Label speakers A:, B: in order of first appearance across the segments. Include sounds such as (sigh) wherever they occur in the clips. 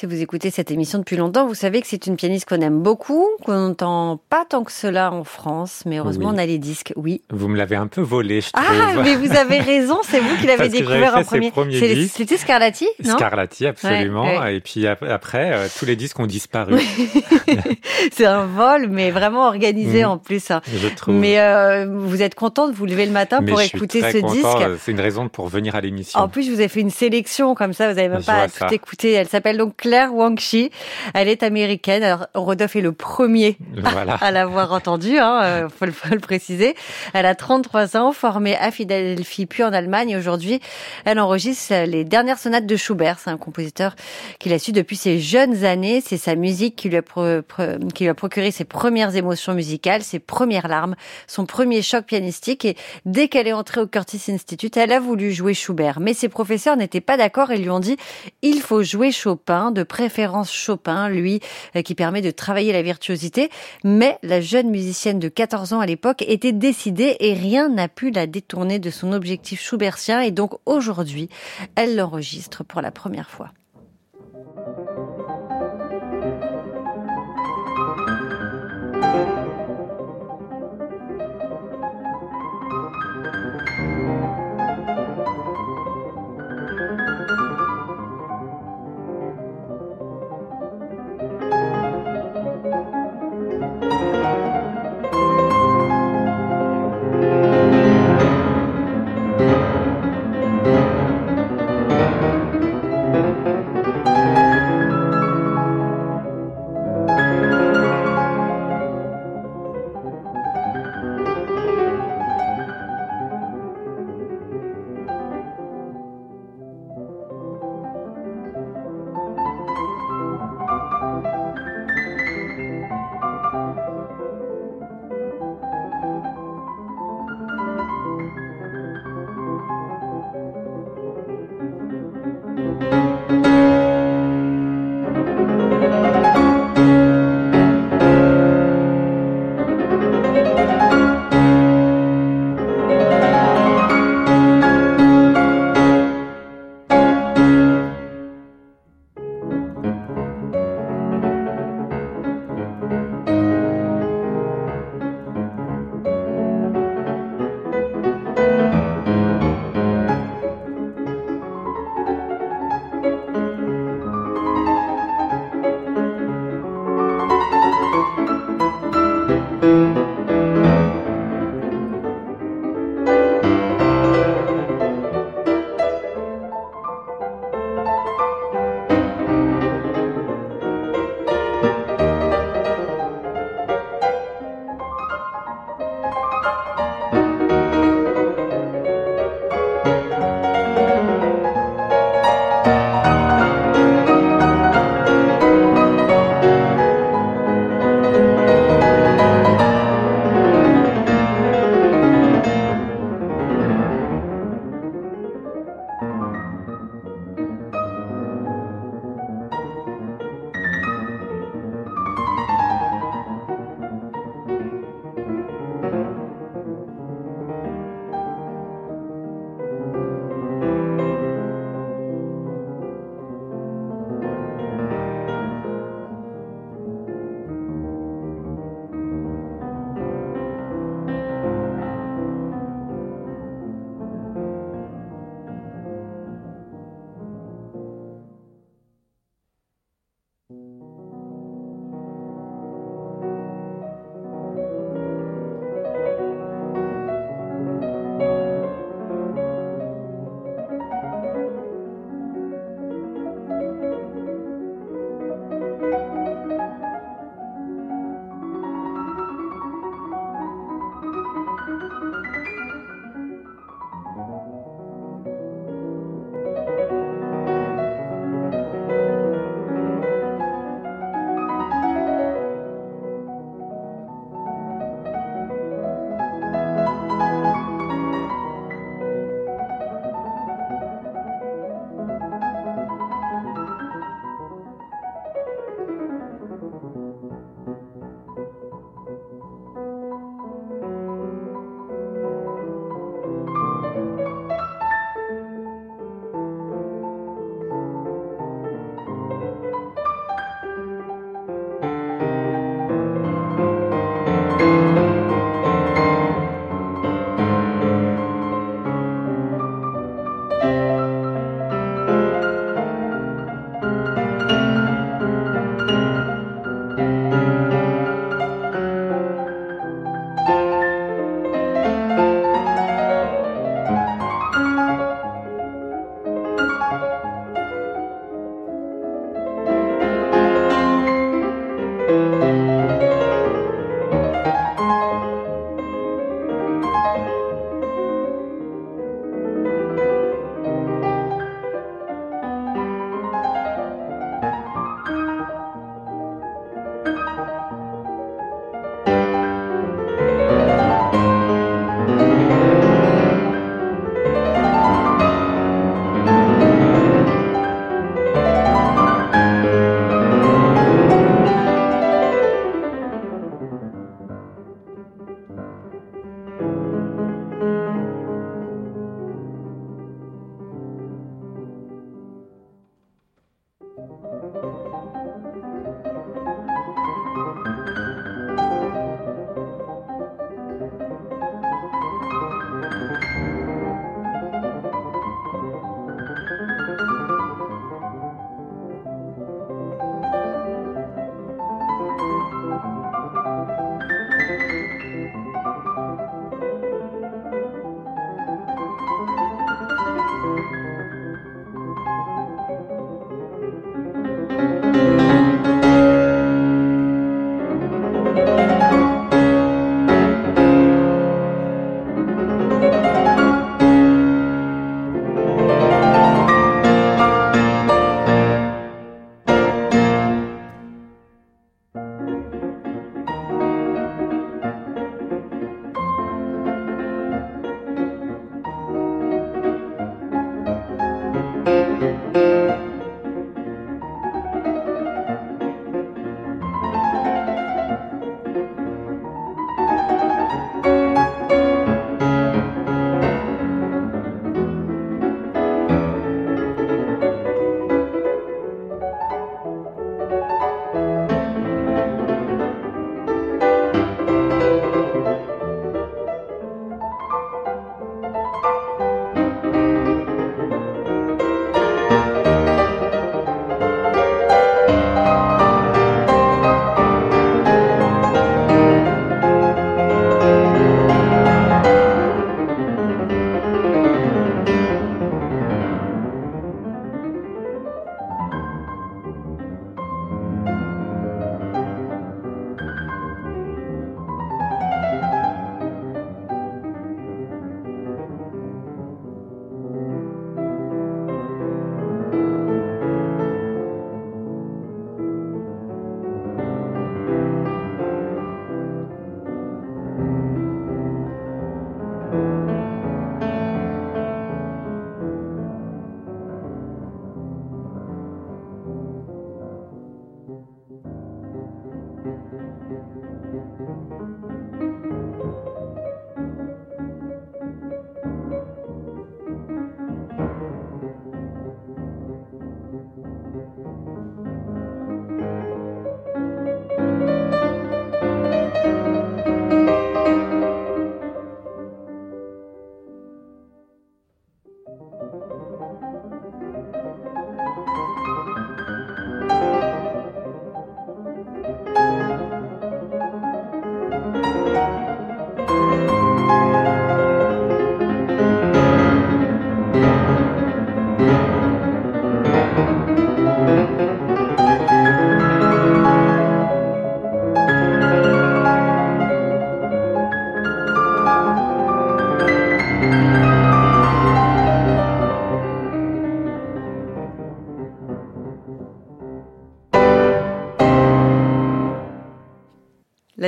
A: Si vous écoutez cette émission depuis longtemps, vous savez que c'est une pianiste qu'on aime beaucoup, qu'on n'entend pas tant que cela en France, mais heureusement
B: Oui.
A: on a les disques, oui.
B: Vous me l'avez un peu volé, je trouve.
A: Ah, mais vous avez raison, c'est vous qui l'avez découvert en premier. C'était Scarlatti, non?
B: Scarlatti, absolument.
A: Ouais, ouais.
B: Et puis ap- après, euh, tous les disques ont disparu, (laughs)
A: C'est un vol, mais vraiment organisé
B: Mhm.
A: en plus. hein.
B: je trouve.
A: Mais euh, vous êtes content de vous lever le matin
B: Mais
A: pour écouter ce
B: content,
A: disque?
B: C'est une raison pour venir à l'émission.
A: En plus, je vous ai fait une sélection comme ça, vous n'avez même
B: Je
A: pas à tout
B: ça.
A: écouter. Elle s'appelle donc Claire Wangchi. Elle est américaine. Alors, Rodolphe est le premier
B: Voilà. (laughs)
A: à l'avoir entendu, hein, euh, faut, le, faut le préciser. Elle a 33 ans, formée à Philadelphie puis en Allemagne. Aujourd'hui, elle enregistre les dernières sonates de Schubert. C'est un compositeur qu'il a su depuis ses jeunes années. C'est sa musique qui lui, a pro- pro- qui lui a procuré ses premières émotions musicales, ses premières larmes, son premier choc pianistique. Et dès qu'elle est entrée au Curtis Institute, elle a voulu jouer Schubert. Mais ses professeurs n'étaient pas d'accord et lui ont dit il faut jouer Chopin, de préférence Chopin, lui, euh, qui permet de travailler la virtuosité. Mais la jeune musicienne de 14 ans à l'époque était décidée et rien n'a pu la détourner de son objectif schubertien. Et donc aujourd'hui, elle l'enregistre pour la première fois. Thank you.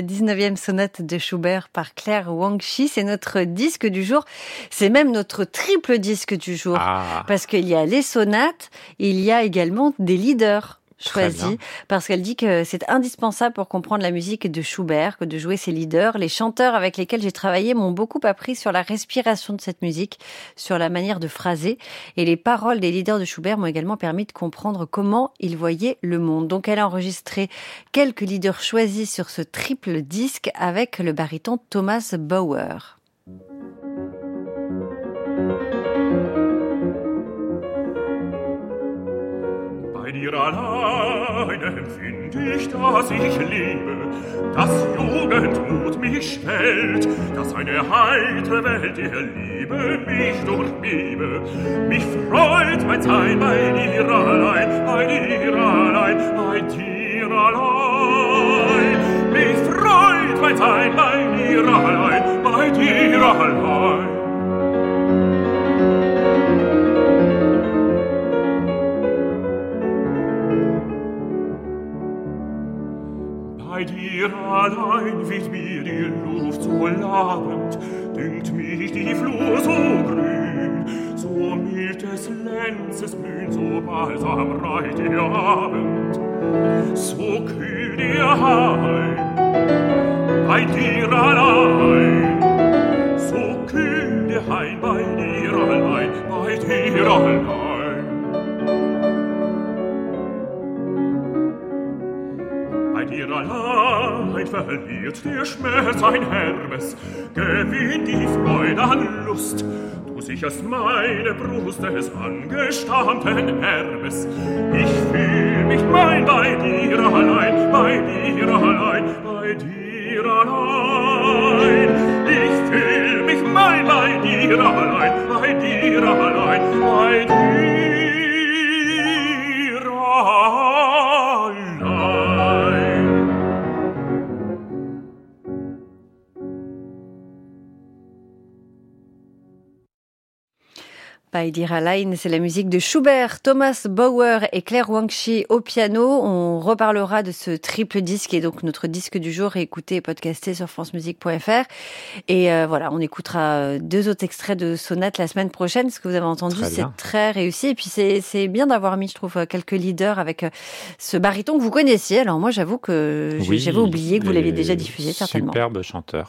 A: La 19e sonate de Schubert par Claire Wangchi. C'est notre disque du jour. C'est même notre triple disque du jour.
B: Ah.
A: Parce qu'il y a les sonates, il y a également des leaders choisi parce qu'elle dit que c'est indispensable pour comprendre la musique de Schubert que de jouer ses leaders. Les chanteurs avec lesquels j'ai travaillé m'ont beaucoup appris sur la respiration de cette musique, sur la manière de phraser et les paroles des leaders de Schubert m'ont également permis de comprendre comment ils voyaient le monde. Donc elle a enregistré quelques leaders choisis sur ce triple disque avec le baryton Thomas Bauer.
C: Bei dir allein empfind ich, dass ich liebe, dass Jugendmut mich schwellt, dass eine heitere Welt der Liebe mich durchliebe. Mich freut mein Sein bei dir allein, bei dir allein, bei dir allein. Mich freut mein Sein bei dir allein, bei dir allein. Allein wird mir die Luft so labend, dünkt mich die Flur so grün, so mild des Lenzes blühen, so balsam reit der Abend, so kühl der Hain. Bei dir allein, so kühl der Hain, bei dir allein, bei dir allein. Bei dir allein verliert der Schmerz ein Hermes, gewinnt die Freude an Lust. Du sicherst meine Brust des angestammten Hermes. Ich fühl mich mein bei dir allein, bei dir allein, bei dir allein. Ich fühl mich mein bei dir allein, bei dir allein,
A: By Dira Line, c'est la musique de Schubert, Thomas Bauer et Claire Wangchi au piano. On reparlera de ce triple disque et donc notre disque du jour est écouté et podcasté sur francemusique.fr. Et euh, voilà, on écoutera deux autres extraits de sonates la semaine prochaine. Ce que vous avez entendu, c'est très réussi. Et puis c'est bien d'avoir mis, je trouve, quelques leaders avec euh, ce baryton que vous connaissiez. Alors moi, j'avoue que
B: oui,
A: j'avais oublié que vous l'aviez déjà diffusé certainement.
B: Superbe chanteur.